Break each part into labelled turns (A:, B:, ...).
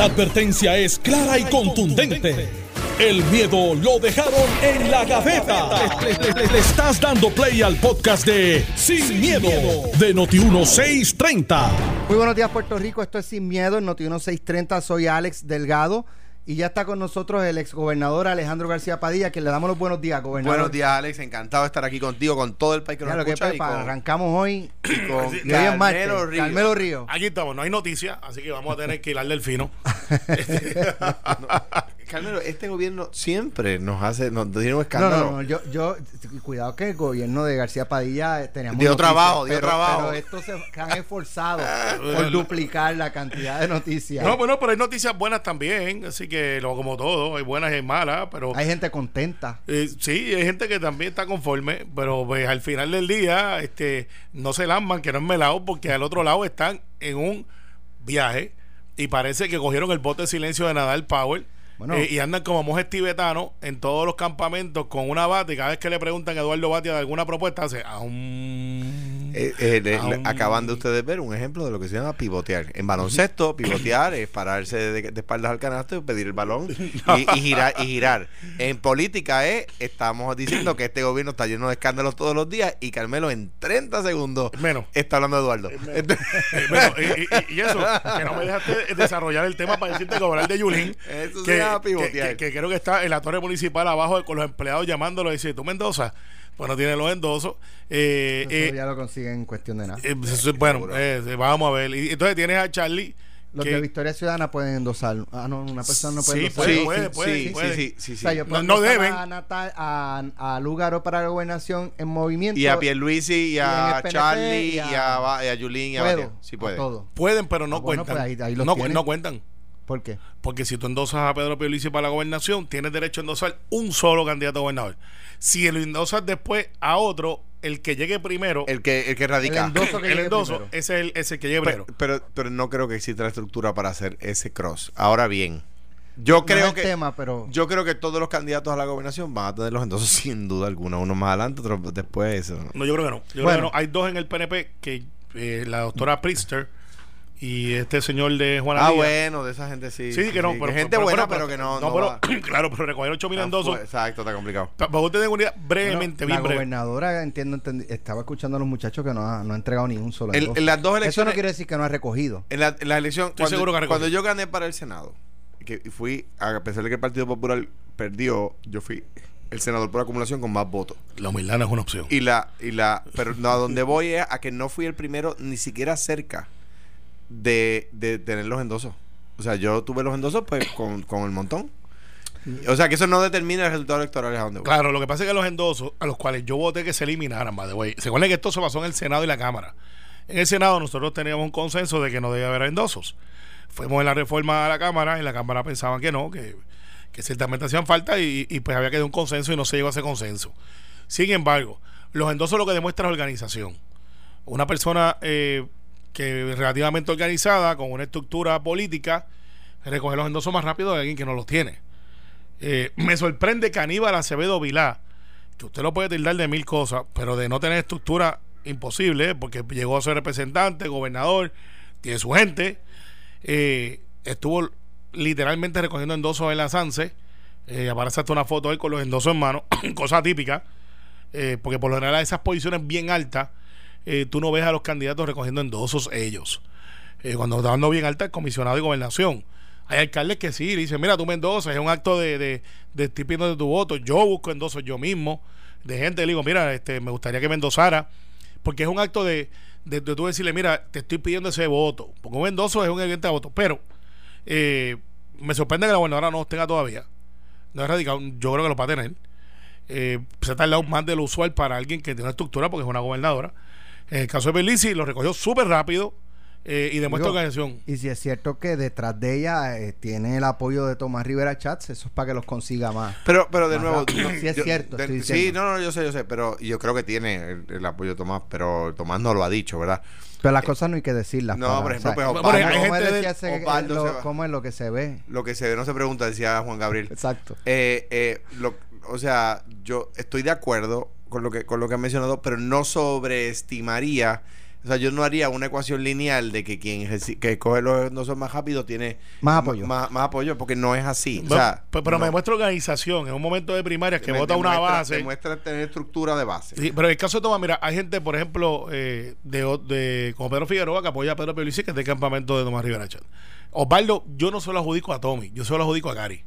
A: La advertencia es clara y contundente. El miedo lo dejaron en la gaveta. Le, estás dando play al podcast de Sin, miedo, de Noti1630.
B: Muy buenos días, Puerto Rico. Esto es Sin Miedo, en Noti 630. Soy Alex Delgado. Y ya está con nosotros el exgobernador Alejandro García Padilla, que le damos los buenos días, gobernador.
C: Buenos días, Alex. Encantado de estar aquí contigo, con todo el país que nos
B: que
C: escucha. y
B: prepa-
C: con,
B: arrancamos hoy
C: y con
B: martes.
C: Carmelo Ríos.
B: Carmelo Río.
D: Aquí estamos, no hay noticias, así que vamos a tener que hilarle el fino.
C: Carmelo, este gobierno siempre nos hace, nos tiene un
B: No,
C: escándalo.
B: no, no, yo, yo, cuidado que el gobierno de García Padilla eh, teníamos
C: Dio
B: noticias,
C: trabajo, dio
B: pero-
C: trabajo.
B: Pero estos se se han esforzado por duplicar la cantidad de noticias.
D: No, bueno, pero hay noticias buenas también, así que lo, como todo, hay buenas y malas, pero
B: Hay gente contenta.
D: eh, sí, hay gente que también está conforme, pero pues al final del día este no se lamban, que no es melado, porque al otro lado están en un viaje y parece que cogieron el bote de silencio de Nadal Power.
B: Bueno.
D: eh, y andan como monjes tibetanos en todos los campamentos con una bata y cada vez que le preguntan a Eduardo Batia de alguna propuesta hace aún
C: Eh, eh, le- le-
D: Aún-
C: acaban de ustedes ver un ejemplo de lo que se llama pivotear. En baloncesto, pivotear es pararse de, de espaldas al canasto y pedir el balón y, y girar y girar. En política es, estamos diciendo que este gobierno está lleno de escándalos todos los días y Carmelo en 30 segundos
D: Menos.
C: está hablando de Eduardo.
D: Eh, bueno, y, y- y eso, que no me dejaste desarrollar el tema para decirte que hablar de Yulín.
C: Eso
D: que, que,
C: pivotear.
D: que- que creo que está en la torre municipal abajo con los empleados llamándolo y dice, ¿tú Mendoza? Pues no tiene los endosos. Eh, eh,
B: ya lo consiguen en cuestión de nada.
D: eh, eso- bueno, eh, vamos a ver. Y entonces tienes a Charlie.
B: Los
D: que-
B: de Victoria Ciudadana pueden endosar. Ah, no, una persona no puede
D: Sí,
B: endosar.
D: puede,
C: Sí,
D: puede,
C: sí,
D: puede,
C: sí,
D: puede.
C: sí, sí,
B: O
C: sí.
B: sea, yo puedo
D: No- deben.
B: A, Natal, a, a Lugaro para la gobernación en movimiento.
C: Y a Pierluisi y a Charlie
B: y a-
C: y a Yulín y a
B: Puedo,
C: Batia. Sí
B: a
C: puede.
B: todo.
D: Pueden, pero no
B: Ah, bueno,
D: cuentan.
B: pues ahí- ahí los
D: no,
B: tienes.
D: no cuentan.
B: ¿Por qué?
D: Porque si tú endosas a Pedro Pierluisi para la gobernación, tienes derecho a endosar un solo candidato a gobernador. Si lo endosas después a otro, el que llegue primero, el,
C: que, el que radica.
B: El endoso que
D: endoso, es el, ese que llegue
C: Pero,
D: primero.
C: pero, pero no creo que exista la estructura para hacer ese cross. Ahora bien, yo creo
B: no es
C: que
B: tema, pero
C: yo creo que todos los candidatos a la gobernación van a tener los endosos sin duda alguna, uno más adelante, otro después. Eso.
D: No, yo creo que no. Yo creo
B: Bueno.
D: que no. Hay dos en el PNP que eh, la doctora Priester y este señor de Juana
C: Ah, bueno, de esa gente sí.
D: Sí, que no. pero,
C: gente buena, pero, que no. no
D: pero, claro, pero recoger 8 mil
C: Ah,
D: endosos.
C: Exacto, está complicado.
D: Pa- Para usted tenga una idea, brevemente,
B: bueno, la
D: bien breve.
B: gobernadora, entiendo, entendi- estaba escuchando a los muchachos que no ha, no ha entregado ni un solo
C: En,
B: endoso.
C: en las dos
B: Eso no quiere decir que no ha recogido.
C: En la, en la elección,
D: Estoy
C: cuando,
D: seguro que recoge.
C: cuando yo gané para el Senado, que fui, a pesar de que el Partido Popular perdió, yo fui el senador por acumulación con más votos.
D: La humildad no es una opción.
C: Y la, y la, pero no, a donde voy es a que no fui el primero ni siquiera cerca de, de tener los endosos. O sea, yo tuve los endosos pues con, con el montón. O sea, que eso no determina el resultado electoral a donde voy.
D: Claro, lo que pasa es que los endosos, a los cuales yo voté que se eliminaran, by the way, se acuerdan que esto se basó en el Senado y la Cámara. En el Senado nosotros teníamos un consenso de que no debía haber endosos. Fuimos en la reforma a la Cámara, en la Cámara pensaban que no, que, que ciertamente hacían falta y, y pues había que dar un consenso y no se llegó a ese consenso. Sin embargo, los endosos lo que demuestra es organización. Una persona eh, que relativamente organizada, con una estructura política, recoge los endosos más rápido de alguien que no los tiene. Eh, me sorprende que Aníbal Acevedo Vilá, que usted lo puede tildar de mil cosas, pero de no tener estructura imposible, porque llegó a ser representante, gobernador, tiene su gente, eh, estuvo literalmente recogiendo endosos en la Sanse, eh, aparece hasta una foto él con los endosos en mano, cosa típica, porque por lo general esas posiciones bien altas, eh, tú no ves a los candidatos recogiendo endosos ellos. Eh, cuando está dando bien alta el comisionado de gobernación. Hay alcaldes que sí, le dicen, mira, tú me endosas, es un acto de, de, de estoy pidiendo de tu voto. Yo busco endosos yo mismo, de gente, le digo, mira, este, me gustaría que me porque es un acto de, de, de tú decirle, mira, te estoy pidiendo ese voto, porque un endoso es un evidente voto, pero eh, me sorprende que la gobernadora no los tenga todavía. No es radicado, yo creo que lo va a tener. Eh, se ha tardado más de lo usual para alguien que tiene una estructura, porque es una gobernadora. En el caso de Belici, lo recogió súper rápido eh, y demuestra
B: Digo,
D: organización.
B: Y si es cierto que detrás de ella eh, tiene el apoyo de Tomás Rivera Chats, eso es para que los consiga más.
C: Pero, pero de
B: Más
C: nuevo.
B: rápido. Sí es cierto,
C: de-
B: estoy
C: sí, no, no, yo sé, yo sé. Pero yo creo que tiene el, el apoyo de Tomás, pero Tomás no lo ha dicho, ¿verdad?
B: Pero las cosas no hay que decirlas.
C: no,
B: para-
C: por ejemplo, pues,
B: ¿cómo
C: Osvaldo
B: lo-
C: va.
B: ¿Cómo es lo que se ve?
C: lo que se ve no se pregunta, decía Juan Gabriel.
B: Exacto.
C: Eh, eh, lo- o sea, yo estoy de acuerdo con lo que con lo que han mencionado, pero no sobreestimaría O sea, yo no haría una ecuación lineal de que quien que coge los endosos más rápido tiene
B: Más apoyo.
C: Más, más apoyo, porque no es así. O sea,
D: pero pero
C: no.
D: me muestra organización en un momento de primarias que vota una base.
C: Demuestra tener estructura de base.
D: Sí, pero en el caso de Tomás, mira, hay gente, por ejemplo, eh, de, de como Pedro Figueroa, que apoya a Pedro Pierluisi, que es del campamento de Tomás Rivera Chat. Osvaldo, yo no se lo adjudico a Tommy, yo se lo adjudico a Gary.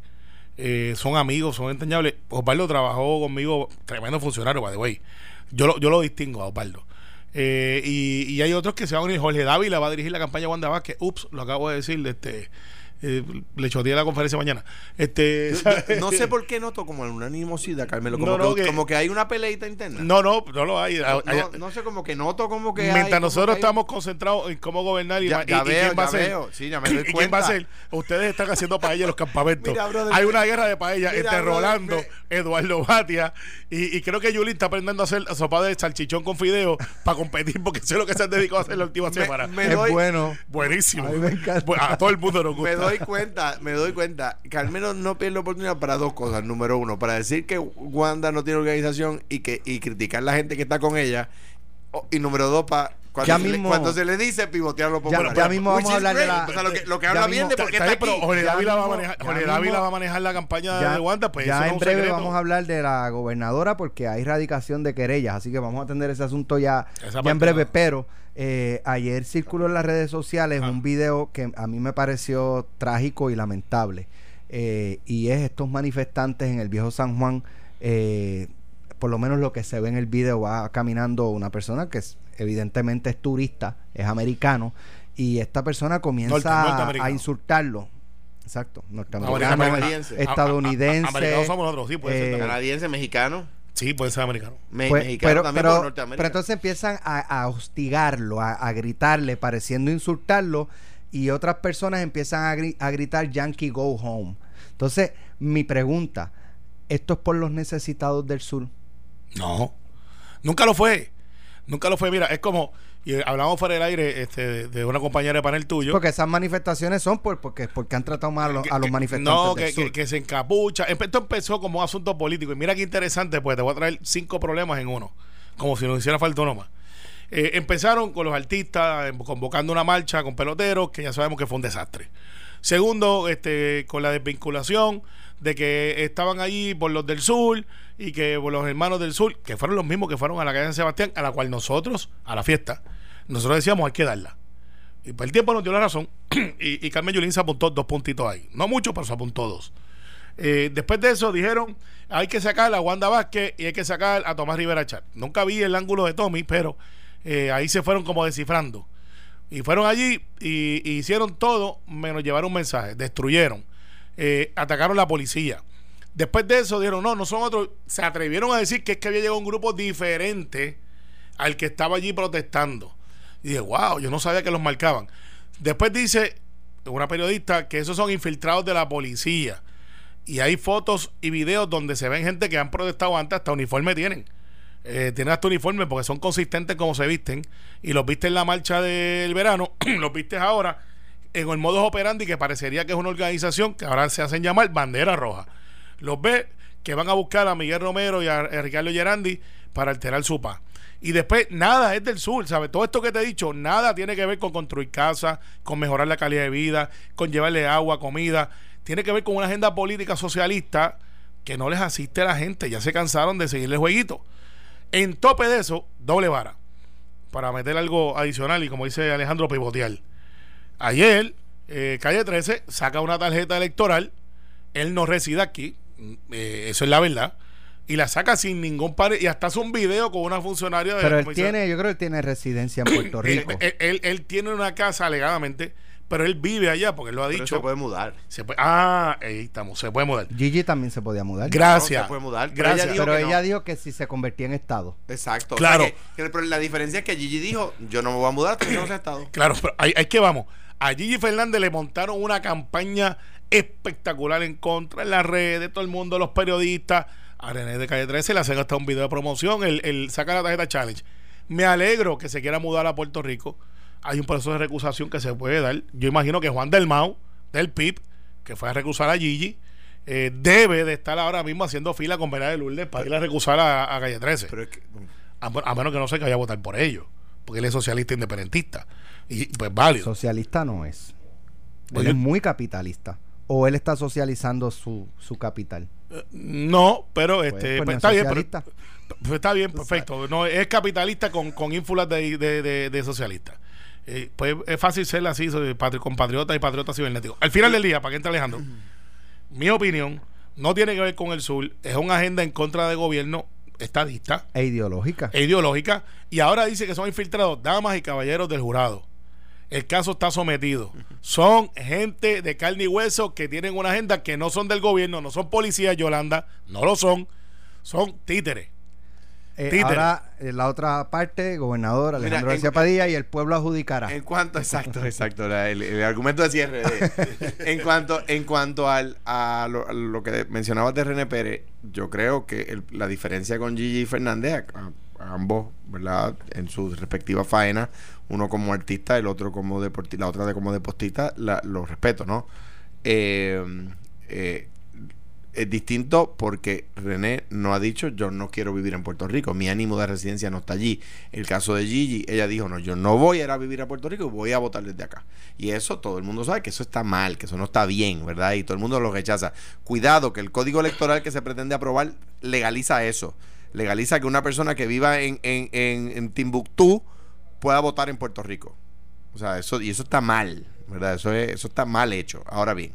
D: Eh, son amigos, son entrañables. Osvaldo trabajó conmigo, tremendo funcionario, by the way. Yo lo, yo lo distingo a Osvaldo. Eh, y, y hay otros que se van a unir. Jorge Dávila va a dirigir la campaña de Wanda Vázquez. Ups, lo acabo de decir. Este, eh, le choteé la conferencia mañana. Este,
C: Yo- yo no sé por qué noto como una animosidad, Carmelo. Como,
D: No, no,
C: que,
D: que-
C: como que hay una peleita interna.
D: No, no, no lo hay.
C: No,
D: Hay-
C: no sé, como que noto como que
D: Mientras nosotros
C: hay-
D: estamos concentrados en cómo gobernar y,
C: Ya-
D: y-
C: ya
D: y quién va a ser.
C: veo. Sí, ya me doy
D: ¿Y quién va a ser? Ustedes están haciendo paella en los campamentos.
C: Mira, brother,
D: Hay una guerra de paella
C: Mira,
D: entre
C: brother,
D: Rolando,
C: me-
D: Eduardo Batia y, y creo que Yuli está aprendiendo a hacer sopa de salchichón con fideo para competir porque eso es lo que se han dedicado a hacer la última semana.
C: me
B: es
C: doy-
B: bueno.
D: Buenísimo.
B: A mí me encanta.
D: Bu- A todo el mundo nos gusta.
C: Me doy cuenta, me doy cuenta que al menos no pierde la oportunidad para dos cosas. Número uno, para decir que Wanda no tiene organización y que y criticar a la gente que está con ella. Y número dos, para cuando,
B: Ya
C: se le-
B: mismo-
C: cuando se le dice pivotear los
B: Ya,
C: populares.
B: ya mismo vamos a hablar de la.
C: O sea, lo que, lo que
B: ya
C: habla bien de por qué
D: Está
C: está
D: bien, pero
C: aquí.
D: Jorge Dávila, va a manejar, va a la campaña
B: Ya,
D: de Wanda, pues eso
B: ya
D: no es
B: en breve
D: secreto.
B: vamos a hablar de la gobernadora porque hay radicación de querellas, así que vamos a atender ese asunto ya, en breve. Pero eh, ayer circuló en las redes sociales
D: Ah.
B: un video que a mí me pareció trágico y lamentable. eh, y es estos manifestantes en el viejo San Juan. eh, por lo menos lo que se ve en el video va caminando una persona que es, evidentemente es turista, es americano, y esta persona comienza
D: Norte-
B: a- a insultarlo. Exacto, norteamericano, estadounidense.
D: Americanos somos nosotros, sí, puede ser
B: eh.
C: Canadiense, mexicano.
D: Sí, puede ser americano.
C: me-
B: Pues,
C: mexicano
B: pero,
C: también
B: pero,
C: por Norteamérica.
B: pero entonces empiezan a, a hostigarlo, a, a gritarle, pareciendo insultarlo, y otras personas empiezan a, gri- a gritar Yankee Go Home. Entonces, mi pregunta, ¿esto es por los necesitados del sur?
D: No, nunca lo fue. Nunca lo fue. Mira, es como, y hablamos fuera del aire este, de, una compañera de panel tuyo.
B: Porque esas manifestaciones son por, porque, porque han tratado mal a los,
D: que-
B: a los
D: que-
B: manifestantes
D: No,
B: del
D: que,
B: sur.
D: que- que se encapucha. Esto empezó como un asunto político. Y mira qué interesante, pues te voy a traer cinco problemas en uno. Como si nos hiciera falta uno más. Eh, empezaron con los artistas eh, convocando una marcha con peloteros, que ya sabemos que fue un desastre. Segundo, este, con la desvinculación de que estaban allí por los del sur y que por los hermanos del sur, que fueron los mismos que fueron a la calle de Sebastián, a la cual nosotros, a la fiesta, nosotros decíamos hay que darla. Y por el tiempo nos dio la razón. y, y Carmen Yulín se apuntó dos puntitos ahí. No mucho, pero se apuntó dos. Eh, después de eso dijeron hay que sacar a Wanda Vázquez y hay que sacar a Tomás Rivera Chat. Nunca vi el ángulo de Tommy, pero eh, ahí se fueron como descifrando. Y fueron allí y hicieron todo menos llevar un mensaje. Destruyeron. Eh, atacaron la policía. Después de eso dijeron, no, no son otros. Se atrevieron a decir que es que había llegado un grupo diferente al que estaba allí protestando. Y dije, wow, yo no sabía que los marcaban. Después dice una periodista que esos son infiltrados de la policía. Y hay fotos y videos donde se ven gente que han protestado antes, hasta uniforme tienen. Eh, tienen hasta uniforme porque son consistentes como se visten. Y los viste en la marcha del verano, los viste ahora en el modus operandi que parecería que es una organización que ahora se hacen llamar Bandera Roja. Los ve que van a buscar a Miguel Romero y a, Ricardo Gerandi para alterar su paz. Y después, nada es del sur, ¿sabes? Todo esto que te he dicho, nada tiene que ver con construir casas, con mejorar la calidad de vida, con llevarle agua, comida. Tiene que ver con una agenda política socialista que no les asiste a la gente. Ya se cansaron de seguirle jueguito. En tope de eso, doble vara. Para meter algo adicional y como dice Alejandro, pivotear. Ayer, eh, Calle 13 saca una tarjeta electoral. Él no reside aquí. mm, eh, eso es la verdad. Y la saca sin ningún par y hasta hace un video con una funcionaria de
B: Pero
D: la
B: él tiene, yo creo que él tiene residencia en Puerto
D: él,
B: Rico.
D: él- él- él tiene una casa alegadamente, pero él vive allá porque él lo ha
C: Pero
D: dicho.
C: se puede mudar.
D: Se puede- ah, ahí estamos, se puede mudar.
B: Gigi también se podía mudar.
D: Gracias.
C: No, se puede mudar, pero
D: Gracias.
C: ella dijo
B: pero
C: que
B: ella
C: no.
B: dijo que si se convertía en Estado.
C: Exacto.
D: Claro.
C: O sea que- que- pero la diferencia es que Gigi dijo, yo no me voy a mudar hasta que no sea estado.
D: Claro, pero ahí, ahí que vamos. A Gigi Fernández le montaron una campaña espectacular en contra en las redes, todo el mundo, los periodistas. A René de Calle 13 le hacen hasta un video de promoción, el, el saca la tarjeta challenge. Me alegro que se quiera mudar a Puerto Rico. Hay un proceso de recusación que se puede dar. Yo imagino que Juan del Mau, del PIB, que fue a recusar a Gigi, eh, debe de estar ahora mismo haciendo fila con Vera de Lourdes para ir a recusar a, a Calle 13.
C: Pero es que,
D: A, a menos que no se que vaya a votar por ellos. porque él es socialista independentista. Y pues válido.
B: Socialista no es.
D: Pues
B: él es
D: yo-
B: muy capitalista. O él está socializando su, su capital.
D: No, pero este,
B: pues
D: pues
B: no es
D: está bien, pero- pues está bien, perfecto. No, es capitalista con, con ínfulas de, de, de- de socialista. Eh, pues es fácil ser así, soy patri- compatriota y patriota cibernético. Al final del día, para que entre Alejandro, mi opinión no tiene que ver con el sur, es una agenda en contra del gobierno estadista
B: E ideológica.
D: e ideológica, y ahora dice que son infiltrados damas y caballeros del jurado. El caso está sometido. Son gente de carne y hueso que tienen una agenda que no son del gobierno, no son policías, Yolanda, no lo son, son títeres.
B: Eh, ahora, eh, la otra parte, gobernador Alejandro
C: Mira, en-
B: Padilla y el pueblo adjudicará.
C: En cuanto, exacto, exacto, la- el, el argumento de cierre. de- en cuanto, en cuanto al, a, lo, a lo que mencionabas de René Pérez, yo creo que el- la diferencia con Gigi Fernández, a, a ambos, ¿verdad? En sus respectivas faenas, uno como artista, el otro como deportista, la otra de como deportista, la, los respeto, ¿no? Eh, eh, es distinto porque René no ha dicho yo no quiero vivir en Puerto Rico, mi ánimo de residencia no está allí. El caso de Gigi, ella dijo no, yo no voy a ir a vivir a Puerto Rico, voy a votar desde acá. Y eso todo el mundo sabe que eso está mal, que eso no está bien, ¿verdad? Y todo el mundo lo rechaza. Cuidado que el código electoral que se pretende aprobar legaliza eso. Legaliza que una persona que viva en, en, en, Timbuktu pueda votar en Puerto Rico. O sea, eso, y eso está mal, ¿verdad? Eso, es- eso está mal hecho. Ahora bien,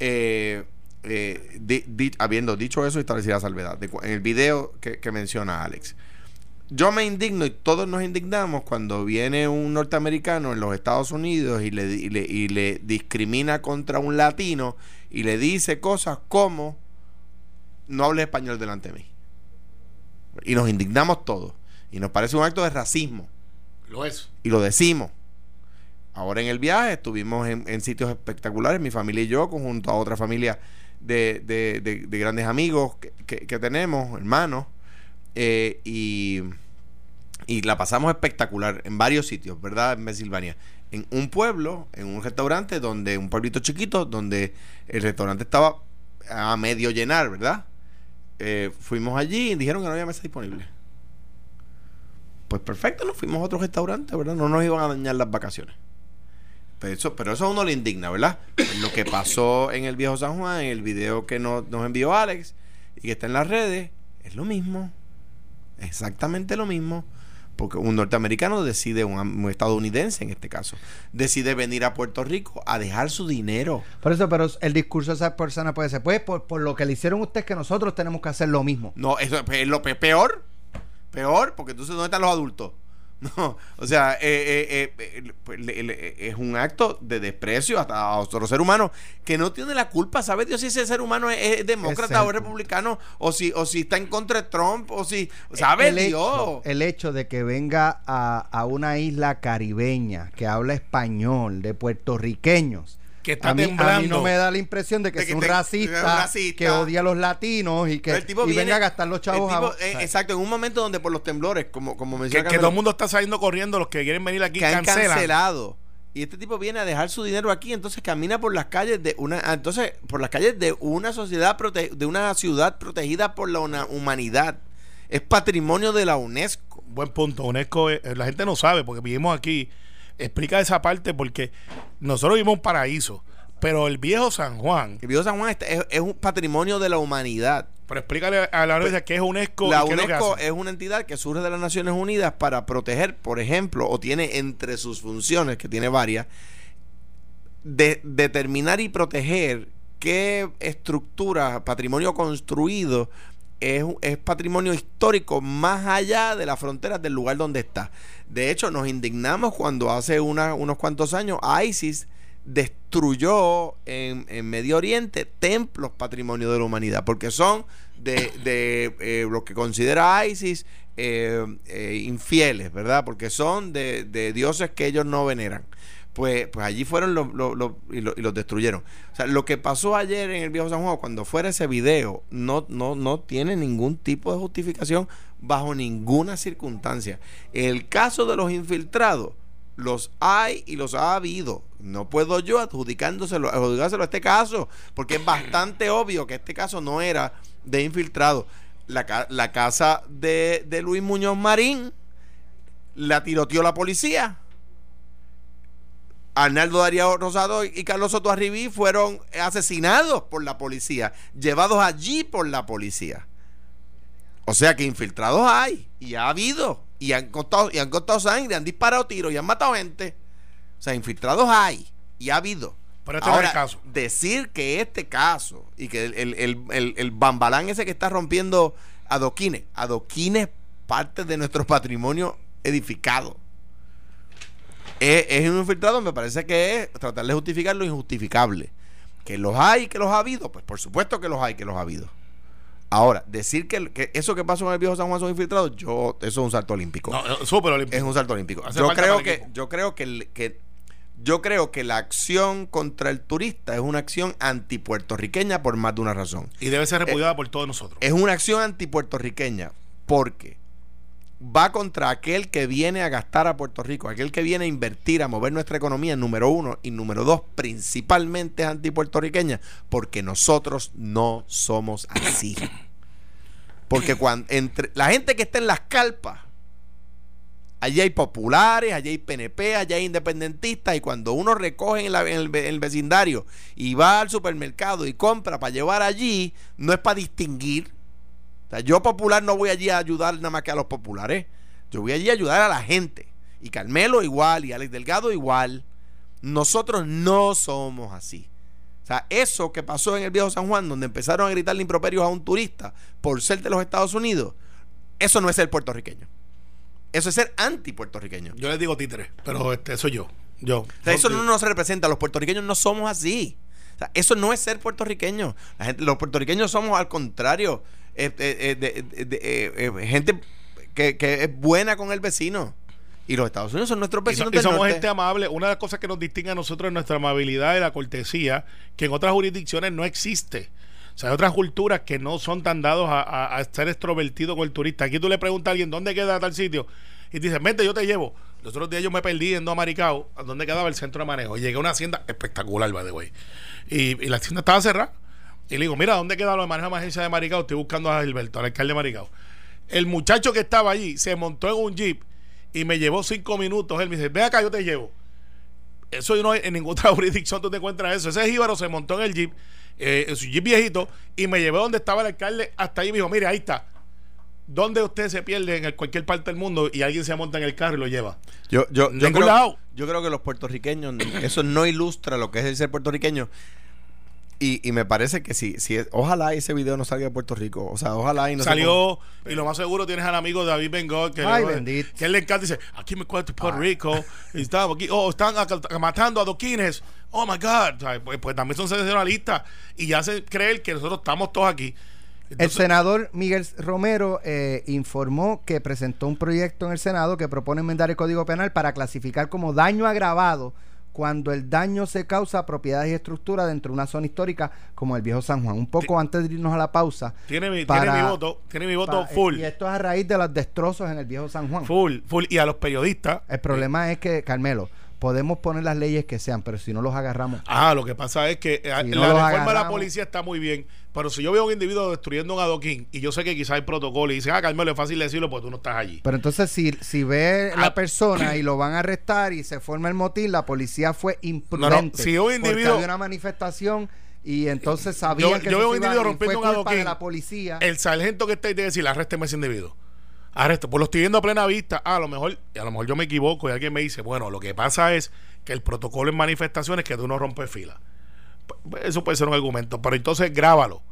C: eh, eh, di- di- habiendo dicho eso, establecida la salvedad. De en el video que, que menciona Alex, yo me indigno y todos nos indignamos cuando viene un norteamericano en los Estados Unidos y le, y le, y le discrimina contra un latino y le dice cosas como no hables español delante de mí. Y nos indignamos todos. Y nos parece un acto de racismo
D: Lo es.
C: y lo decimos. Ahora en el viaje estuvimos en, en sitios espectaculares, mi familia y yo, junto a otra familia de, de- de- de grandes amigos que, que- que tenemos, hermanos, eh, y, y la pasamos espectacular en varios sitios, ¿verdad? En Pensilvania. En un pueblo, en un restaurante, donde un pueblito chiquito, donde el restaurante estaba a medio llenar, ¿verdad? Eh, fuimos allí y dijeron que no había mesa disponible. Pues perfecto, nos fuimos a otro restaurante, ¿verdad? No nos iban a dañar las vacaciones. Pero eso, pero eso a uno le indigna, ¿verdad? Lo que pasó en el viejo San Juan, en el video que no- nos envió Alex y que está en las redes, es lo mismo. Exactamente lo mismo. Porque un norteamericano decide, un, un estadounidense en este caso, decide venir a Puerto Rico a dejar su dinero.
B: Por eso, pero el discurso de esa persona puede ser, pues por, por lo que le hicieron a usted que nosotros tenemos que hacer lo mismo.
C: No, eso es lo pe- peor. Peor, porque entonces ¿dónde están los adultos? No, o sea, eh, eh, eh, eh, pues, le- es un acto de desprecio hasta a otro ser humano que no tiene la culpa. ¿Sabe Dios si ese ser humano es, es demócrata o es republicano? O si, o si está en contra de Trump, o si. ¿Sabe
B: el
C: Dios?
B: hecho, el hecho de que venga a, a una isla caribeña que habla español, de puertorriqueños.
D: Que está
B: a mí, a mí no me da la impresión de que
C: De
B: es
C: que
B: un
C: te-
B: racista,
C: es un racista.
B: que odia a los latinos y que
C: El tipo
B: y
C: viene-
B: venga a gastar los chavos
C: el tipo,
B: a-
C: eh,
B: sea,
C: exacto, en un momento donde por los temblores, como, como menciona
D: que todo el mundo está saliendo corriendo, los que quieren venir aquí
C: que han
D: cancelan.
C: cancelado. Y este tipo viene a dejar su dinero aquí, entonces camina por las calles de una, ah, entonces por las calles de una sociedad prote- de una ciudad protegida por la una- humanidad. Es patrimonio de la UNESCO.
D: Buen punto. UNESCO, la gente no sabe porque vivimos aquí. Explica esa parte porque nosotros vivimos un paraíso, pero el viejo San Juan.
C: El viejo San Juan está- es, es un patrimonio de la humanidad.
D: Pero explícale a la audiencia qué es UNESCO.
C: La
D: y qué
C: UNESCO es una entidad que surge de las Naciones Unidas para proteger, por ejemplo, o tiene entre sus funciones, que tiene varias, de determinar y proteger qué estructura, patrimonio construido, es, es patrimonio histórico más allá de las fronteras del lugar donde está. De hecho, nos indignamos cuando hace unos cuantos años ISIS destruyó en, en Medio Oriente templos patrimonio de la humanidad, porque son de, de eh, lo que considera ISIS eh, eh, infieles, ¿verdad? Porque son de, de dioses que ellos no veneran. Pues, pues allí fueron los, los- los- y, lo- y los destruyeron. O sea, lo que pasó ayer en el Viejo San Juan, cuando fuera ese video, no, no, no tiene ningún tipo de justificación bajo ninguna circunstancia. El caso de los infiltrados, los hay y los ha habido. No puedo yo adjudicándoselo, adjudicárselo a este caso, porque es bastante obvio que este caso no era de infiltrado. La casa de, de Luis Muñoz Marín la tiroteó la policía. Arnaldo Darío Rosado y Carlos Soto Arribí fueron asesinados por la policía, llevados allí por la policía. O sea que infiltrados hay, y ha habido, y han costado, y han costado sangre, han disparado tiros y han matado gente. O sea, infiltrados hay, y ha habido.
D: Pero este no es el caso.
C: decir que este caso y que el, el, el, el- el bambalán ese que está rompiendo adoquines, adoquines es parte de nuestro patrimonio edificado. Es, es un infiltrado, me parece que es tratar de justificar lo injustificable. Que los hay, que los ha habido, pues por supuesto que los hay, que los ha habido. Ahora, decir que, que eso que pasó en el viejo San Juan son infiltrados, yo, eso es un salto olímpico
D: No, olímpico.
C: es un salto olímpico.
D: Hace
C: Yo creo que, yo creo que, yo creo que la acción contra el turista es una acción antipuertorriqueña por más de una razón.
D: Y debe ser repudiada por todos nosotros.
C: Es una acción antipuertorriqueña porque va contra aquel que viene a gastar a Puerto Rico, aquel que viene a invertir, a mover nuestra economía, número uno, y número dos, principalmente es antipuertorriqueña, porque nosotros no somos así. Porque cuando entre la gente que está en las carpas, allí hay populares, allí hay PNP, allí hay independentistas, y cuando uno recoge en, el, en el vecindario y va al supermercado y compra para llevar allí, no es para distinguir. O sea, yo popular no voy allí a ayudar nada más que a los populares. Yo voy allí a ayudar a la gente. Y Carmelo igual, y Alex Delgado igual. Nosotros no somos así. O sea, eso que pasó en el viejo San Juan, donde empezaron a gritarle improperios a un turista por ser de los Estados Unidos, eso no es ser puertorriqueño. Eso es ser anti-puertorriqueño.
D: Yo les digo títere, pero este, soy yo. Yo.
C: O sea, eso no nos representa. Los puertorriqueños no somos así. O sea, eso no es ser puertorriqueño. La gente- los puertorriqueños somos al contrario. Eh, eh, eh, de- gente que, que es buena con el vecino. Y los Estados Unidos son nuestros
D: Y, so-
C: vecinos
D: y somos
C: norte.
D: gente amable. Una de las cosas que nos distingue a nosotros es nuestra amabilidad y la cortesía, que en otras jurisdicciones no existe. O sea, hay otras culturas que no son tan dados a, a- a ser extrovertidos con el turista. Aquí tú le preguntas a alguien dónde queda tal sitio y te dicen, vente, yo te llevo. Los otros días yo me perdí yendo a Maricao, a donde quedaba el centro de manejo. Y llegué a una hacienda espectacular, by the way. Y, y la hacienda estaba cerrada. Y le digo, mira, ¿dónde queda lo de manejo de emergencia de Maricao? Estoy buscando a Gilberto, al alcalde de Maricao. El muchacho que estaba allí se montó en un jeep y me llevó cinco minutos. Él me dice, ve acá, yo te llevo. Eso no en ninguna otra jurisdicción tú te encuentras eso. Ese jíbaro se montó en el jeep, eh, en su jeep viejito, y me llevó donde estaba el alcalde hasta ahí me dijo, mire, ahí está. ¿Dónde usted se pierde en el- cualquier parte del mundo y alguien se monta en el carro y lo lleva?
C: Yo, yo, yo, creo, yo creo que los puertorriqueños, eso no ilustra lo que es el ser puertorriqueño. Y, y me parece que si, si es- ojalá ese video no salga de Puerto Rico. O sea, ojalá y no se
D: Salió, y lo más seguro tienes al amigo David Bengol, que,
B: Ay,
D: le,
B: bendito.
D: que él le encanta y dice, aquí me cuento Puerto Rico, y estamos aquí, oh, están acá- matando a doquines, oh my God, ¿sabes? Pues, pues también son sensacionalistas y ya hacen creer que nosotros estamos todos aquí.
B: El senador Miguel Romero eh, informó que presentó un proyecto en el Senado que propone enmendar el Código Penal para clasificar como daño agravado cuando el daño se causa a propiedades y estructuras dentro de una zona histórica como el viejo San Juan. Un poco antes de irnos a la pausa.
D: tiene mi,
B: para-
D: tiene mi voto, tiene mi voto full,
B: Y esto es a raíz de los destrozos en el viejo San Juan.
D: full, full. Y a los periodistas,
B: El problema es que, Carmelo, podemos poner las leyes que sean, pero si no los agarramos.
D: Ah, lo que pasa es que eh,
B: Si
D: la
B: no
D: reforma de la policía está muy bien, pero si yo veo a un individuo destruyendo un adoquín y yo sé que quizás hay protocolo y dice, ah, Carmelo, es fácil decirlo porque tú no estás allí.
B: Pero entonces, si, si ve
D: Ah.
B: la persona y lo van a arrestar y se forma el motín, la policía fue imprudente.
D: si un
B: porque
D: individuo-
B: había una manifestación y entonces sabían
D: Yo-
B: que
D: yo veo un individuo rompiendo un adoquín.
B: la policía.
D: El sargento que está ahí debe decir, arrésteme ese individuo. Arresto, pues lo estoy viendo a plena vista. Ah, a lo mejor, a lo mejor yo me equivoco y alguien me dice, bueno, lo que pasa es que el protocolo en manifestaciones es que tú no rompes fila. Pues, Eso puede ser un argumento, pero entonces grábalo.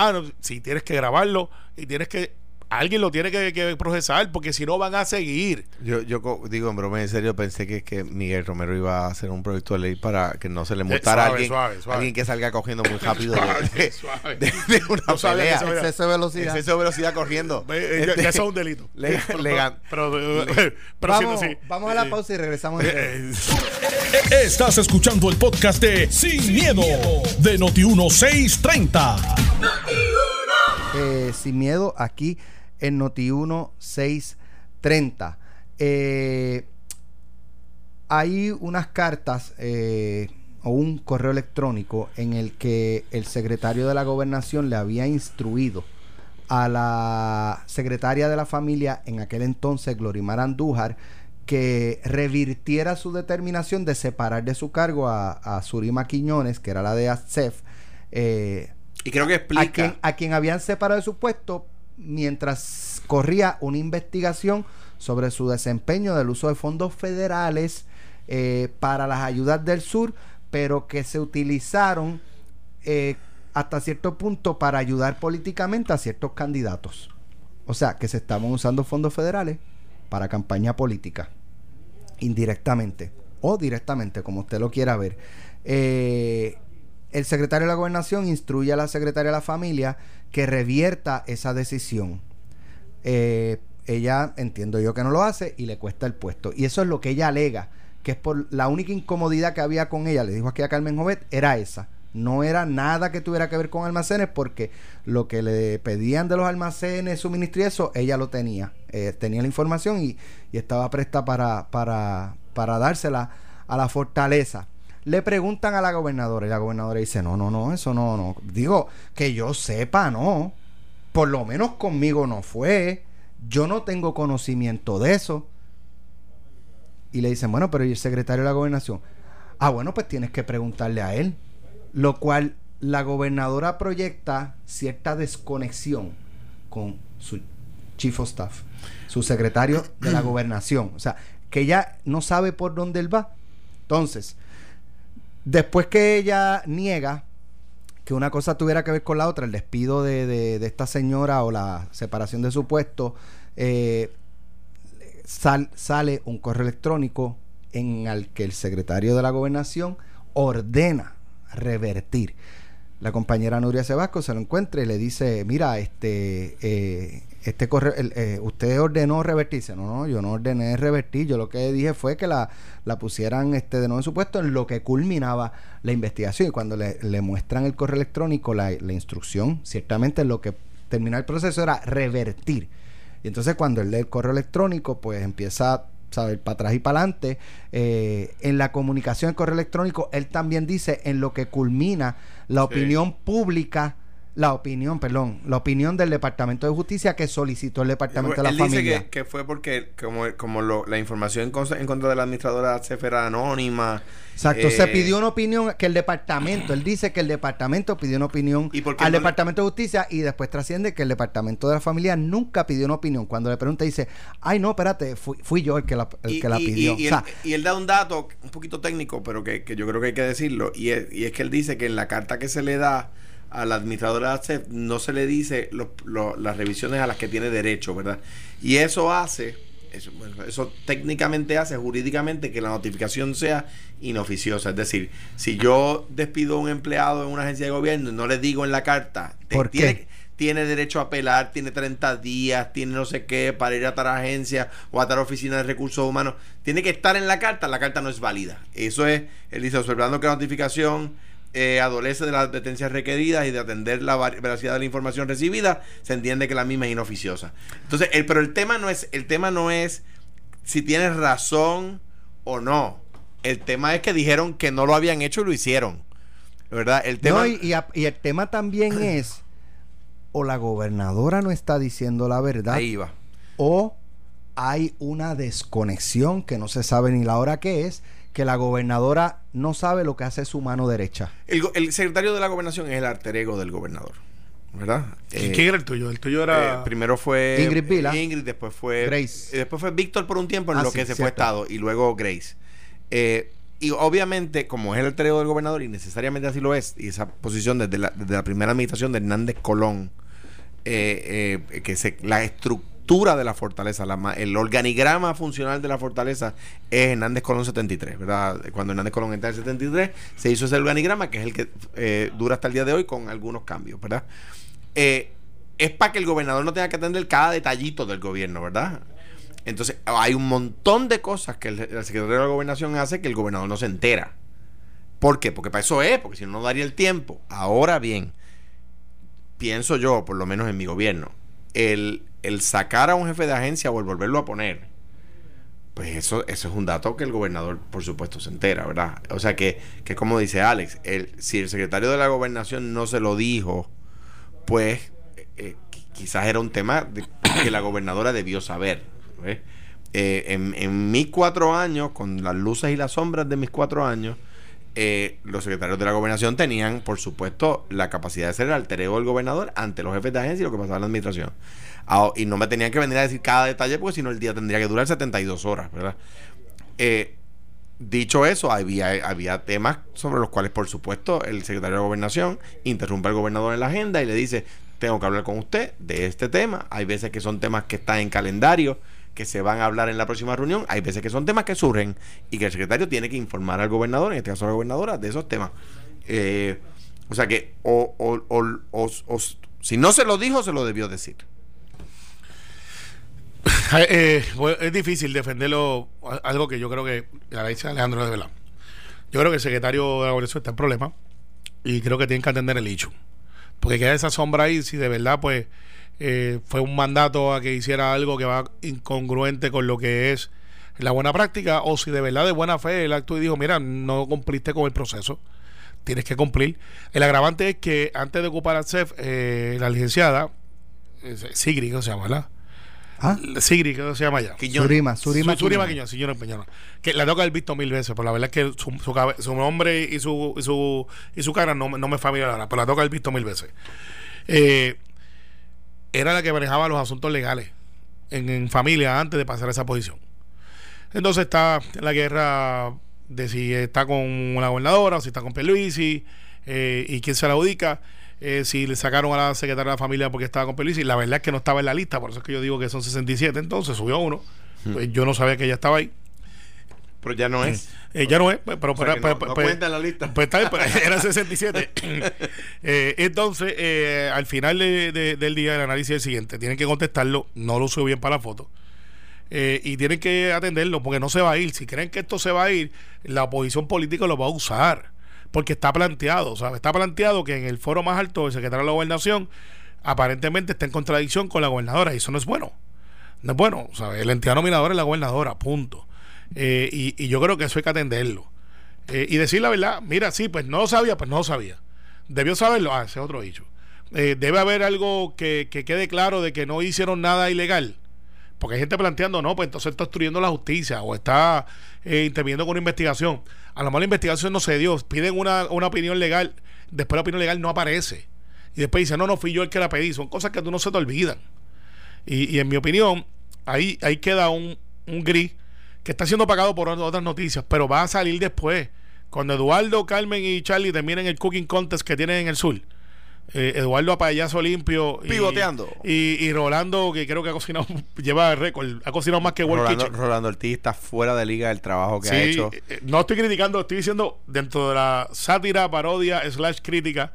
D: Ah, no, si tienes que grabarlo y tienes que alguien lo tiene que, que procesar porque si no van a seguir.
C: Yo, yo digo en broma, en serio, pensé que, que Miguel Romero iba a hacer un proyecto de ley para que no se le multara a
D: suave,
C: alguien,
D: suave, suave.
C: alguien que salga cogiendo muy rápido de, de-
D: Suave.
C: de- de una
D: No
C: pelea.
B: Exceso de velocidad.
C: Exceso de velocidad corriendo.
D: Eh, ya-
C: Este,
D: ya eso es un delito.
C: le-
D: pero,
C: legal.
D: pero, eh, pero
B: vamos,
D: siendo así,
B: vamos a la
D: eh,
B: pausa y regresamos.
D: eh,
A: Estás escuchando el podcast de Sin, miedo, de Noti1630.
B: Eh, sin miedo aquí en Noti1 630. Eh, hay unas cartas eh, o un correo electrónico en el que el secretario de la gobernación le había instruido a la secretaria de la familia en aquel entonces, Glorimar Andújar, que revirtiera su determinación de separar de su cargo a, Surima Quiñones, que era la de ASEF.
C: Eh, y creo que explica.
B: A quien, a quien habían separado de su puesto mientras corría una investigación sobre su desempeño del uso de fondos federales eh, para las ayudas del sur, pero que se utilizaron eh, hasta cierto punto para ayudar políticamente a ciertos candidatos. O sea, que se estaban usando fondos federales para campaña política, indirectamente o directamente, como usted lo quiera ver. Eh, el secretario de la gobernación instruye a la secretaria de la familia que revierta esa decisión. Eh, ella entiendo yo que no lo hace y le cuesta el puesto. Y eso es lo que ella alega, que es por la única incomodidad que había con ella, le dijo aquí a Carmen Jovet, era esa. No era nada que tuviera que ver con almacenes porque lo que le pedían de los almacenes, suministro y eso, ella lo tenía. Eh, tenía la información y, y estaba presta para, para, para dársela a la fortaleza. Le preguntan a la gobernadora y la gobernadora dice, no, no, no, eso no, no. Digo, que yo sepa, no. Por lo menos conmigo no fue. Yo no tengo conocimiento de eso. Y le dicen, bueno, pero ¿y el secretario de la gobernación? Ah, bueno, pues tienes que preguntarle a él. Lo cual la gobernadora proyecta cierta desconexión con su chief of staff, su secretario de la gobernación. O sea, que ella no sabe por dónde él va. Entonces, después que ella niega que una cosa tuviera que ver con la otra, el despido de, esta señora o la separación de su puesto, eh, sale un correo electrónico en el que el secretario de la gobernación ordena revertir. La compañera Nuria Sebasco se lo encuentra y le dice, mira, este, eh, este correo, eh, usted ordenó revertirse. No, no, yo no ordené revertir. Yo lo que dije fue que la, la pusieran este, de nuevo en su puesto en lo que culminaba la investigación. Y cuando le, le muestran el correo electrónico, la, la instrucción, ciertamente lo que terminó el proceso era revertir. Y entonces cuando él lee el correo electrónico, pues empieza saber para atrás y para adelante. Eh, en la comunicación, el correo electrónico, él también dice en lo que culmina la opinión pública la opinión, perdón, la opinión del Departamento de Justicia que solicitó el Departamento de la Familia.
C: Que, que, fue porque como, como la información en, contra de la administradora CEF era anónima.
B: Exacto, se eh, pidió una opinión que el departamento, él dice que el departamento pidió una opinión al Departamento de Justicia y después trasciende que el Departamento de la Familia nunca pidió una opinión. Cuando le pregunta dice, ay no, espérate, fui, yo el que la, que la pidió.
C: Y, él, da un dato un poquito técnico, pero que, yo creo que hay que decirlo, y y es que él dice que en la carta que se le da a la administradora de ACEF no se le dice las revisiones a las que tiene derecho, ¿verdad? Y eso hace, eso, eso técnicamente hace jurídicamente que la notificación sea inoficiosa. Es decir, si yo despido a un empleado en una agencia de gobierno y no le digo en la carta,
B: ¿Por
C: tiene, tiene derecho a apelar, tiene 30 días, tiene no sé qué para ir a tal agencia o a tal oficina de recursos humanos, tiene que estar en la carta, la carta no es válida. Eso es, él dice, observando que la notificación eh, adolece de las advertencias requeridas y de atender la veracidad de la información recibida, se entiende que la misma es inoficiosa. Entonces, el, pero el tema no es, el tema no es si tienes razón o no. El tema es que dijeron que no lo habían hecho y lo hicieron. ¿Verdad? El tema...
B: y, el tema también es, o la gobernadora no está diciendo la verdad.
C: Ahí va.
B: O hay una desconexión que no se sabe ni la hora que es que la gobernadora no sabe lo que hace su mano derecha.
C: El, secretario de la gobernación es el alter ego del gobernador. ¿Verdad?
D: Eh, ¿Quién era el tuyo? El tuyo era.
C: Eh, primero fue.
B: Ingrid Vila.
C: Ingrid, después fue.
B: Grace.
C: después fue Víctor por un tiempo en ah, lo que se fue Estado. Y luego Grace. Eh, y obviamente, como es el alter ego del gobernador, y necesariamente así lo es, y esa posición desde la, desde la primera administración de Hernández Colón, que se, la estructura de la fortaleza, el organigrama funcional de la fortaleza es Hernández Colón 73, ¿verdad? Cuando Hernández Colón entra en el 73, se hizo ese organigrama, que es el que eh, dura hasta el día de hoy con algunos cambios, ¿verdad? Eh, es para que el gobernador no tenga que atender cada detallito del gobierno, ¿verdad? Entonces, hay un montón de cosas que el, secretario de la gobernación hace que el gobernador no se entera. ¿Por qué? Porque para eso es, porque si no, no daría el tiempo. Ahora bien, pienso yo, por lo menos en mi gobierno, el, el sacar a un jefe de agencia o el volverlo a poner, pues eso, eso es un dato que el gobernador, por supuesto, se entera, ¿verdad? O sea que, que como dice Alex, el, si el secretario de la gobernación no se lo dijo, pues, eh, quizás era un tema que la gobernadora debió saber. Eh, en, en mis cuatro años, con las luces y las sombras de mis cuatro años, eh, los secretarios de la gobernación tenían, por supuesto, la capacidad de ser el alter del gobernador ante los jefes de agencia y lo que pasaba en la administración. Ah, y no me tenían que venir a decir cada detalle porque si no el día tendría que durar 72 horas, ¿verdad? Eh, dicho eso, había, había temas sobre los cuales, por supuesto, el secretario de Gobernación interrumpe al gobernador en la agenda y le dice, tengo que hablar con usted de este tema. Hay veces que son temas que están en calendario, que se van a hablar en la próxima reunión. Hay veces que son temas que surgen y que el secretario tiene que informar al gobernador, en este caso a la gobernadora, de esos temas. Eh, o sea que, o, o- o- si no se lo dijo, se lo debió decir.
D: Eh, es difícil defenderlo, a- algo que yo creo que la dice Alejandro de verdad. Yo creo que el secretario de la está en problema y creo que tienen que atender el hecho. Porque queda esa sombra ahí si de verdad pues eh, fue un mandato a que hiciera algo que va incongruente con lo que es la buena práctica o si de verdad de buena fe el acto y dijo, mira, no cumpliste con el proceso, tienes que cumplir. El agravante es que antes de ocupar al CEF, eh, la licenciada, eh, Sigri, ¿cómo se llama? ¿verdad?
B: Ah,
D: Sigri, ¿cómo se llama ya?
B: Surima, Surima.
D: Su- Surima
B: Quiñones.
D: Señora Peñona. Que la tengo que haber visto mil veces, pero la verdad es que su, su, cabe- su nombre y su, y su, y su cara no, me- no me familiar ahora, pero la tengo que haber visto mil veces. Eh, era la que manejaba los asuntos legales en, en familia antes de pasar a esa posición. Entonces está la guerra de si está con la gobernadora o si está con Pierluisi eh, y quién se la adjudica. eh, si le sacaron a la secretaria de la familia porque estaba con Pierluisi. La verdad es que no estaba en la lista, por eso es que yo digo que son 67. Entonces subió uno. Pues yo no sabía que ella estaba ahí.
C: Pero ya no es.
D: Eh, ya no es, pues, pero,
C: O sea
D: pero-
C: que
D: pero-
C: no-
D: pues-
C: cuenta en la lista.
D: pues pues, era 67. Eh, entonces, eh, al final de- de- del día, el análisis es el siguiente: tienen que contestarlo, no lo subió bien para la foto. Eh, y tienen que atenderlo porque no se va a ir. Si creen que esto se va a ir, la oposición política lo va a usar. Porque está planteado, ¿sabes? Está planteado que en el foro más alto, el secretario de la gobernación aparentemente está en contradicción con la gobernadora. Y eso no es bueno. No es bueno. ¿sabes? La entidad nominadora es la gobernadora, punto. Eh, y, yo creo que eso hay que atenderlo. Eh, y decir la verdad, mira, sí, pues no sabía, pues no sabía. Debió saberlo, ah, ese es otro dicho. Eh, debe haber algo que, que quede claro de que no hicieron nada ilegal. Porque hay gente planteando, no, pues entonces está obstruyendo la justicia o está eh, interviniendo con una investigación. A lo mejor la investigación no se dio, piden una, una opinión legal, después la opinión legal no aparece. Y después dicen, no, no fui yo el que la pedí. Son cosas que tú no se te olvidan. Y, en mi opinión, ahí, queda un gris que está siendo pagado por otras noticias, pero va a salir después. Cuando Eduardo, Carmen y Charlie terminen el cooking contest que tienen en el sur. Eh, Eduardo a payaso limpio. y-
C: Pivoteando.
D: Y, y Rolando, que creo que ha cocinado, lleva récord, ha cocinado más que World
C: Rolando,
D: Kitchen.
C: Rolando Ortiz está fuera de liga del trabajo que
D: Sí,
C: ha hecho.
D: eh, no estoy criticando, estoy diciendo dentro de la sátira, parodia, slash crítica,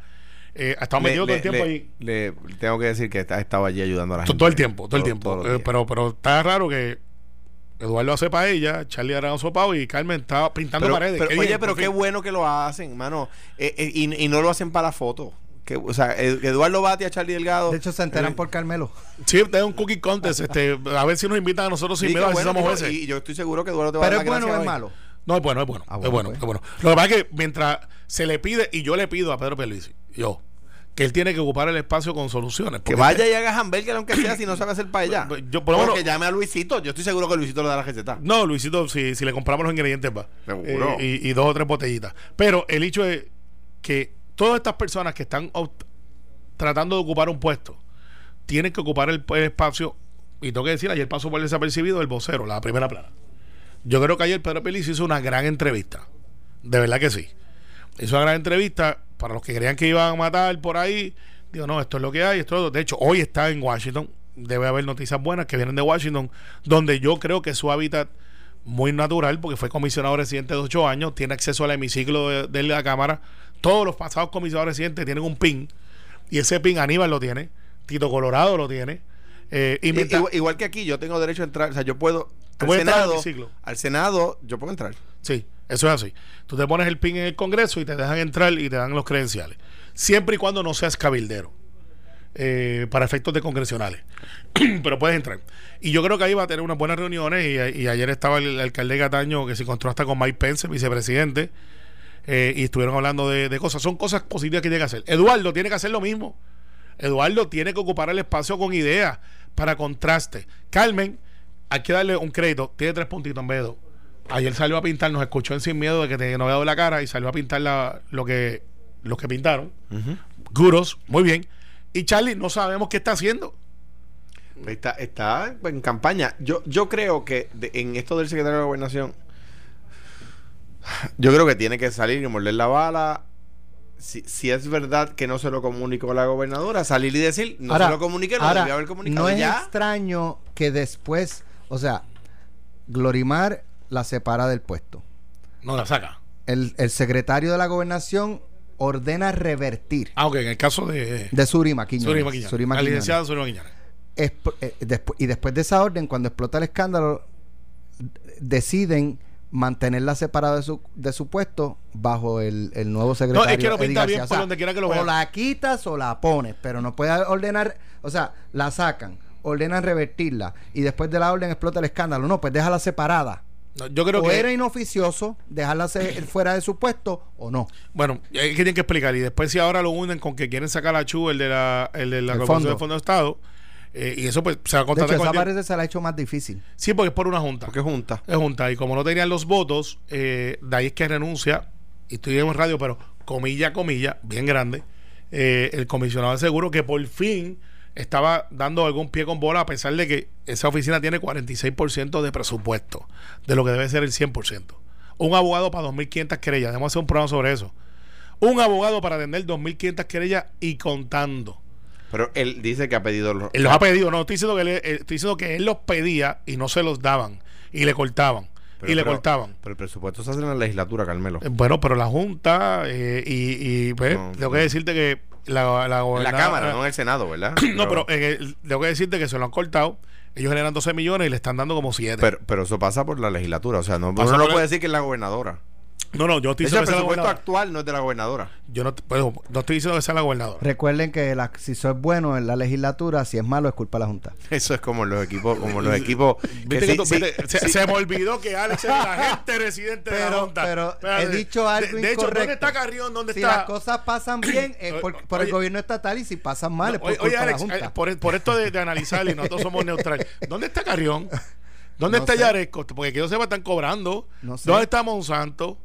D: eh, ha estado
C: Le-
D: metido todo el tiempo
C: le-
D: ahí.
C: le- tengo que decir que está- estaba allí ayudando a la gente.
D: Todo el tiempo, todo el tiempo. Eh, pero, pero está raro que Eduardo hace para ella, Charlie hará un sopao y Carmen está pintando
C: Pero-
D: paredes.
C: pero,
D: Qué
C: oye,
D: bien,
C: pero qué
D: fin.
C: bueno que lo hacen, mano. Eh, eh, y, y no lo hacen para la foto. Que, o sea, Ed- Eduardo Batia, Charlie Delgado.
B: De hecho, se enteran
C: Eh,
B: por Carmelo.
D: Sí, es un cookie contest. Este, a ver si nos invitan a nosotros sin
C: sí,
D: miedo, a ver si somos jueces.
C: y yo estoy seguro que Eduardo te va a
B: Pero
C: dar
B: es bueno o es malo.
D: No, es bueno, es bueno.
B: Ah,
D: es
B: bueno, pues.
D: es bueno. Lo que pasa es que mientras se le pide, y yo le pido a Pedro Pierluisi, yo, que él tiene que ocupar el espacio con soluciones.
C: Que vaya y haga hamburger aunque sea si no sabe hacer para allá.
D: Yo, por lo menos-
C: que llame a Luisito. Yo estoy seguro que Luisito le da la receta.
D: No, Luisito, si, si le compramos los ingredientes va.
C: Seguro.
D: Eh, y, y dos o tres botellitas. Pero el hecho es que todas estas personas que están tratando de ocupar un puesto tienen que ocupar el, el espacio. Y tengo que decir, ayer pasó por el desapercibido el vocero, la primera plana. Yo creo que ayer Pedro Peliz hizo una gran entrevista. De verdad que sí. Hizo una gran entrevista para los que creían que iban a matar por ahí. Digo, no, esto es lo que hay. Esto es lo- De hecho, hoy está en Washington. Debe haber noticias buenas que vienen de Washington, donde yo creo que su hábitat muy natural, porque fue comisionado residente de ocho años, tiene acceso al hemiciclo de, de la Cámara. Todos los pasados comisionados residentes tienen un PIN, y ese PIN Aníbal lo tiene, Tito Colorado lo tiene. eh, y
C: I-
D: mientras-
C: igual, igual que aquí, yo tengo derecho a entrar. O sea, yo puedo. Al Senado, al Senado, yo puedo entrar.
D: Sí, eso es así. Tú te pones el PIN en el Congreso y te dejan entrar y te dan los credenciales. Siempre y cuando no seas cabildero. eh, para efectos de congresionales. Pero puedes entrar. Y yo creo que ahí va a tener unas buenas reuniones. Y, ayer estaba el, el alcalde Cataño que se encontró hasta con Mike Pence, vicepresidente. eh, y estuvieron hablando de, de cosas. Son cosas positivas que tiene que hacer. Eduardo tiene que hacer lo mismo. Eduardo tiene que ocupar el espacio con ideas para contraste. Carmen, hay que darle un crédito, tiene tres puntitos en vez de dos. Ayer salió a pintar, nos escuchó en Sin Miedo de que te, no había dado la cara y salió a pintar la, lo que los que pintaron. Guros, muy bien. Y Charlie, no sabemos qué está haciendo.
C: Está, está en campaña. Yo, yo creo que de- en esto del secretario de la gobernación, yo creo que tiene que salir y morder la bala. Si, si es verdad que no se lo comunicó la gobernadora, salir y decir, no
B: Ahora-
C: se lo comuniqué, no
B: ahora,
C: debió haber comunicado
B: No es
C: ya.
B: extraño que después, o sea, Glorimar la separa del puesto.
D: No la saca.
B: El, el secretario de la gobernación ordena revertir
D: Aunque en el caso de
B: de Surima Quiñones.
D: Surima Quiñones,
B: Surima
D: la licenciada Surima Quiñones.
B: Eh, y después de esa orden, cuando explota el escándalo, deciden mantenerla separada de su, de su puesto bajo el, el nuevo secretario.
D: No, es que lo pinta bien por donde quiera que lo
B: O
D: vean.
B: la quitas o la pones, pero no puede ordenar, o sea, la sacan, ordenan revertirla y después de la orden explota el escándalo. No, pues déjala separada.
D: No, yo creo
B: o
D: que.
B: era inoficioso dejarla fuera de su puesto o no.
D: Bueno, es que tienen que explicar. Y después, si ahora lo unen con que quieren sacar a Chu, el de la, el de la
B: El fondo.
D: de Fondo de Estado, eh, y eso pues se va a
B: De
D: contratar
B: hecho,
D: con
B: esa parece se la ha hecho más difícil.
D: Sí, porque es por una junta.
C: Porque junta.
D: Es junta. Y como no tenían los votos, eh, de ahí es que renuncia, y estoy en radio, pero comilla, comilla, bien grande, eh, el comisionado de seguro que por fin estaba dando algún pie con bola a pesar de que esa oficina tiene 46% de presupuesto, de lo que debe ser el 100%. Un abogado para 2.500 querellas, debemos hacer un programa sobre eso. Un abogado para atender 2.500 querellas y contando.
C: Pero él dice que ha pedido los.
D: Él los ha pedido, no, estoy diciendo que, él, eh, estoy diciendo que él los pedía y no se los daban y le cortaban
C: Pero-
D: y le
C: pero-
D: cortaban.
C: Pero el presupuesto se hace en la legislatura, Carmelo.
D: Eh, Bueno, pero la Junta y, y, y, pues,
C: No,
D: tengo
C: no.
D: que decirte que la, la
C: En la
D: gobernadora-
C: Cámara, no en el Senado, ¿verdad?
D: No, pero en el- tengo que decirte que se lo han cortado. Ellos generan 12 millones y le están dando como 7.
C: Pero, pero eso pasa por la legislatura. O sea, no,
D: Pasa
C: uno no puede
D: el-
C: decir que es la gobernadora.
D: No, no, yo estoy diciendo
C: el
D: que sea la
C: presupuesto actual no es de la gobernadora.
D: Yo no, pues, no estoy diciendo que sea la gobernadora.
B: Recuerden que la- si eso es bueno en la legislatura, si es malo es culpa de la Junta.
C: Eso es como los equipos, como los equipos. que
D: Viste que
C: sí-
D: tú-
C: sí-
D: viste, se,
C: sí-
D: se me olvidó que Alex es el agente residente de la Junta.
B: pero he dicho algo
D: de, de hecho, ¿dónde está Carrión? ¿Dónde
B: si
D: está?
B: las cosas pasan bien es por, por el gobierno estatal y si pasan mal es por
D: Oye,
B: culpa
D: oye,
B: de la
D: Alex,
B: Junta.
D: eh, por, por esto de, de analizar y nosotros somos neutrales. ¿Dónde está Carrión? ¿Dónde
B: No
D: está
B: sé.
D: Yaresco? Porque que yo sepa, están cobrando.
B: No sé.
D: ¿Dónde está Monsanto?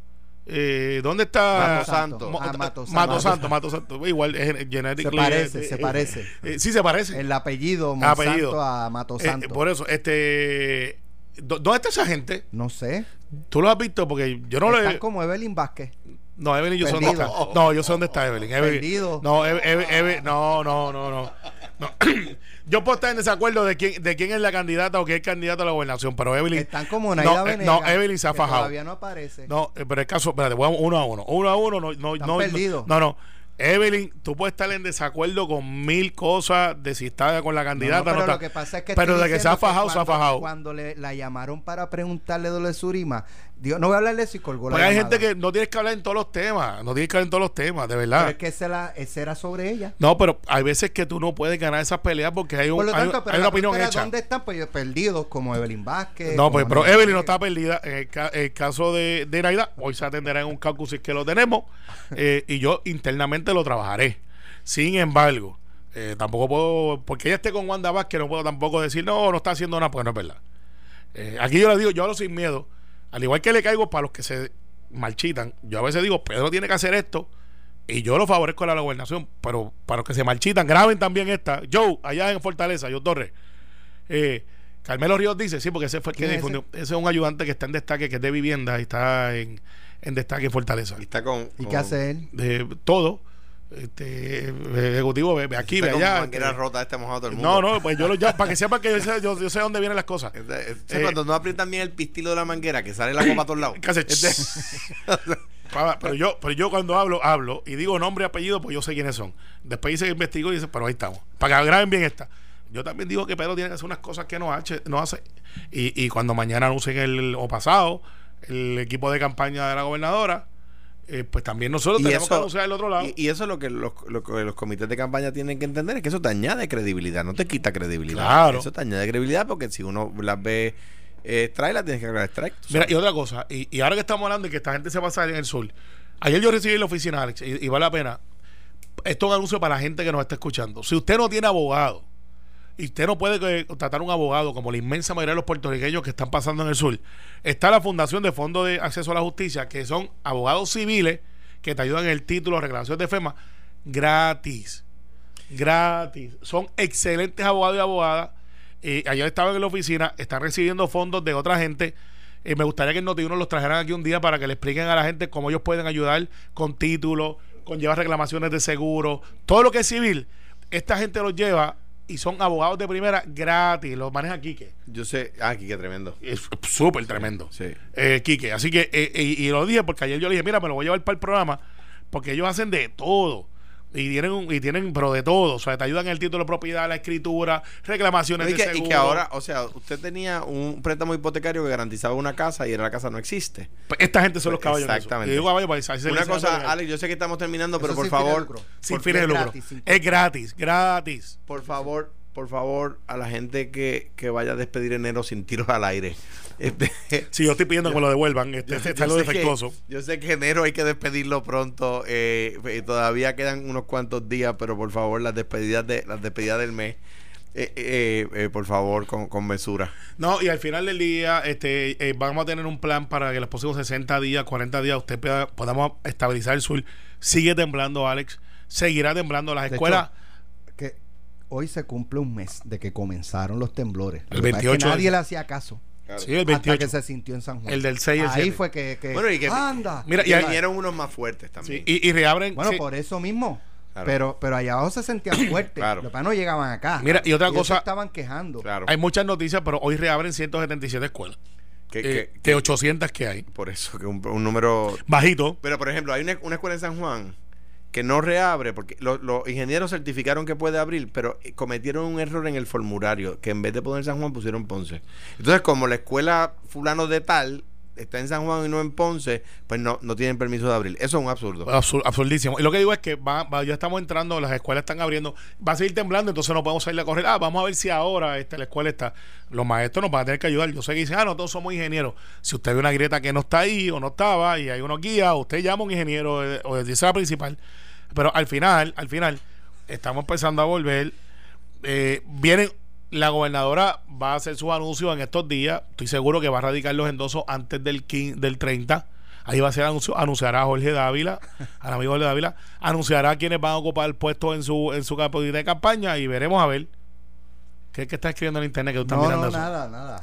D: Eh, ¿Dónde está
C: Mato Santo.
D: Mo-
B: Ah, Mato Santo.
D: Mato Santo, Mato Santo. Igual, es genético.
B: Se parece, se parece.
D: sí, se parece.
B: El apellido Monsanto
D: Apellido.
B: a Mato
D: Eh,
B: Santo.
D: por eso, este. ¿dó- ¿Dónde está esa gente?
B: no sé.
D: ¿Tú lo has visto? Porque yo no lo
B: Están
D: he.
B: como Evelyn Vázquez.
D: No, Evelyn, yo sé dónde está. No, yo sé dónde está Evelyn. Evelyn-
B: Perdido.
D: No, Eve- Eve- Eve- no, no, no, no. No. yo puedo estar en desacuerdo de quién, de quién es la candidata o quién es candidato a la gobernación, pero Evelyn.
B: Están como
D: no,
B: Naida
D: eh,
B: Venegas.
D: no, Evelyn se ha fajado.
B: Todavía no aparece.
D: No, eh, pero el caso, espérate, voy a- uno a uno. Uno a uno, no, no,
B: Están
D: no,
B: perdidos.
D: no, no. Evelyn, tú puedes estar en desacuerdo con mil cosas de si está con la
B: No, no,
D: candidata.
B: pero
D: no está.
B: lo que pasa es que
D: pero de que se ha fajado, se ha fajado.
B: Cuando le, la llamaron para preguntarle de lo de Surima, Dios, no voy a hablarle si colgó la
D: Porque hay
B: llamada.
D: gente que no tienes que hablar en todos los temas. No tienes que hablar en todos los temas, de
B: Pero
D: verdad.
B: es que ese, la- ese era sobre ella.
D: No, pero hay veces que tú no puedes ganar esas peleas porque hay, un,
B: Por lo
D: hay,
B: tanto, pero
D: hay
B: la
D: una opinión hecha.
B: ¿Dónde están? Pues perdidos, como Evelyn Vázquez.
D: No, pues, pero Evelyn no está perdida. En el, ca- el caso de, de Naida, hoy se atenderá en un caucus que lo tenemos. eh, y yo internamente lo trabajaré. Sin embargo, eh, tampoco puedo, porque ella esté con Wanda Vázquez, no puedo tampoco decir, no, no está haciendo nada, porque no es verdad. Eh, aquí yo le digo, yo hablo sin miedo. Al igual que le caigo para los que se marchitan, yo a veces digo, Pedro tiene que hacer esto. Y yo lo favorezco a la gobernación, pero para los que se marchitan, graben también esta. Joe, allá en Fortaleza, yo Torres. Eh, Carmelo Ríos dice, sí, porque ese fue el que
B: ¿Quién es
D: difundió. Ese? es un ayudante que está en destaque, que es de vivienda y está en, en destaque en Fortaleza.
C: Y está con.
B: ¿Y
C: con-
B: qué hace él?
D: De todo. Este, ejecutivo, ve, aquí, ve allá.
C: manguera
D: este,
C: rota este mojado todo el mundo.
D: no, no, pues yo lo llamo, para que sepan que yo sé, yo, yo sé dónde vienen las cosas.
C: Este- este-
D: Eh,
C: cuando no aprietan bien el pistilo de la manguera, que sale la copa a todos lados. Este-
D: pero yo pero yo cuando hablo hablo y digo nombre y apellido pues yo sé quiénes son después dice que investigo y dice pero ahí estamos para que graben bien esta yo también digo que Pedro tiene que hacer unas cosas que no hace, no hace. Y, y cuando mañana anuncien el o pasado el equipo de campaña de la gobernadora eh, pues también nosotros
C: Y
D: tenemos
C: eso-
D: que anunciar el otro lado
C: Y, y eso es lo que los, lo los comités de campaña tienen que entender, es que eso te añade credibilidad, no te quita credibilidad.
D: Claro.
C: Eso te añade credibilidad porque si uno las ve eh, las tienes que tú
D: Mira, y otra cosa, y, y ahora que estamos hablando de que esta gente se va a salir en el sur, ayer yo recibí en la oficina, Alex, y, y vale la pena. esto es un anuncio para la gente que nos está escuchando. Si usted no tiene abogado y usted no puede eh, contratar un abogado como la inmensa mayoría de los puertorriqueños que están pasando en el sur, está la Fundación de Fondo de Acceso a la Justicia, que son abogados civiles que te ayudan en el título, reclamaciones de FEMA, gratis. Gratis. Son excelentes abogados y abogadas. Eh, ayer estaban en la oficina, están recibiendo fondos de otra gente. Eh, me gustaría que el Noti1 los trajeran aquí un día para que le expliquen a la gente cómo ellos pueden ayudar con títulos, con llevar reclamaciones de seguro, todo lo que es civil. Esta gente los lleva y son abogados de primera gratis. Los maneja Quique.
C: Yo sé. Ah, Quique, tremendo.
D: Es súper tremendo.
C: Sí.
D: Eh, Quique. Así que, eh, y, y lo dije porque ayer yo le dije, mira, me lo voy a llevar para el programa porque ellos hacen de todo. Y tienen, un- y tienen, pero de todo. O sea, te ayudan en el título de propiedad, la escritura, reclamaciones
C: Y
D: de
C: que,
D: seguro.
C: y que ahora, o sea, usted tenía un préstamo hipotecario que garantizaba una casa y ahora la casa no existe.
D: Pues esta gente son los caballos. en eso.
C: Exactamente.
D: Digo caballos se le
C: Una cosa, Alex, yo sé que estamos terminando, pero
B: Eso
C: por
B: sin fines de
C: favor,
B: lucro.
D: sin fines de
B: es
D: lucro.
B: gratis, sin
D: es gratis, gratis.
C: por favor, por favor, a la gente que, que vaya a despedir enero sin tiros al aire. Este,
D: Si yo estoy pidiendo que me lo devuelvan, este, este está
C: yo
D: lo
C: sé que-
D: defectuoso.
C: yo sé que enero hay que despedirlo pronto. eh, eh, todavía quedan unos cuantos días, pero por favor, las despedidas de las despedidas del mes, eh, eh, eh, por favor, con, con mesura.
D: No, y al final del día, este, eh, vamos a tener un plan para que los próximos 60 días, 40 días, usted pueda, podamos estabilizar el sur. Sigue temblando, Alex. Seguirá temblando las escuelas.
B: hecho, hoy se cumple un mes de que comenzaron los temblores.
D: El
B: Lo que pasa es que
D: 28
B: nadie le hacía caso.
D: sí, el
B: Hasta
D: 28.
B: que se sintió en San Juan.
D: El del 6 y el
B: Ahí
D: 7.
B: fue que, que-
C: Bueno, y que-
B: anda.
D: Mira,
C: y vinieron unos más fuertes también.
D: Sí, y, y reabren.
B: Bueno,
D: sí.
B: por eso mismo.
C: Claro.
B: Pero, pero allá abajo se sentían fuertes.
C: Claro.
B: Los no llegaban acá.
D: Mira, y otra cosa-
B: estaban quejando.
C: Claro.
D: Hay muchas noticias, pero hoy reabren 177 escuelas.
C: Que-
D: eh,
C: que-
D: de 800 que hay.
C: por eso que un, un número
D: Bajito.
C: Pero, por ejemplo, hay una, una escuela en San Juan que no reabre porque lo- los ingenieros certificaron que puede abrir, pero eh, cometieron un error en el formulario, que en vez de poner San Juan pusieron Ponce. Entonces, como la escuela fulano de tal está en San Juan y no en Ponce, pues no, no tienen permiso de abrir. Eso es un absurdo.
D: Absur- absurdísimo. Y lo que digo es que va, va- ya estamos entrando, las escuelas están abriendo, va a seguir temblando, entonces no podemos salir a correr. Ah, vamos a ver si ahora este, la escuela está. Los maestros nos van a tener que ayudar. Yo sé que dicen, ah, no, todos somos ingenieros. Si usted ve una grieta que no está ahí o no estaba y hay unos guías, usted llama a un ingeniero eh, o dice la principal. Pero al final, al final, estamos empezando a volver. Eh, vienen, la gobernadora va a hacer sus anuncios en estos días. Estoy seguro que va a radicar los endosos antes del, 15 del 30. Ahí va a ser anuncio, anunciará a Jorge Dávila, al amigo Jorge Dávila, anunciará quiénes van a ocupar el puesto en su en su capacidad de campaña y veremos a ver. ¿Qué es que está escribiendo en internet que tú estás
B: No,
D: mirando
B: no,
D: eso?
B: nada, nada.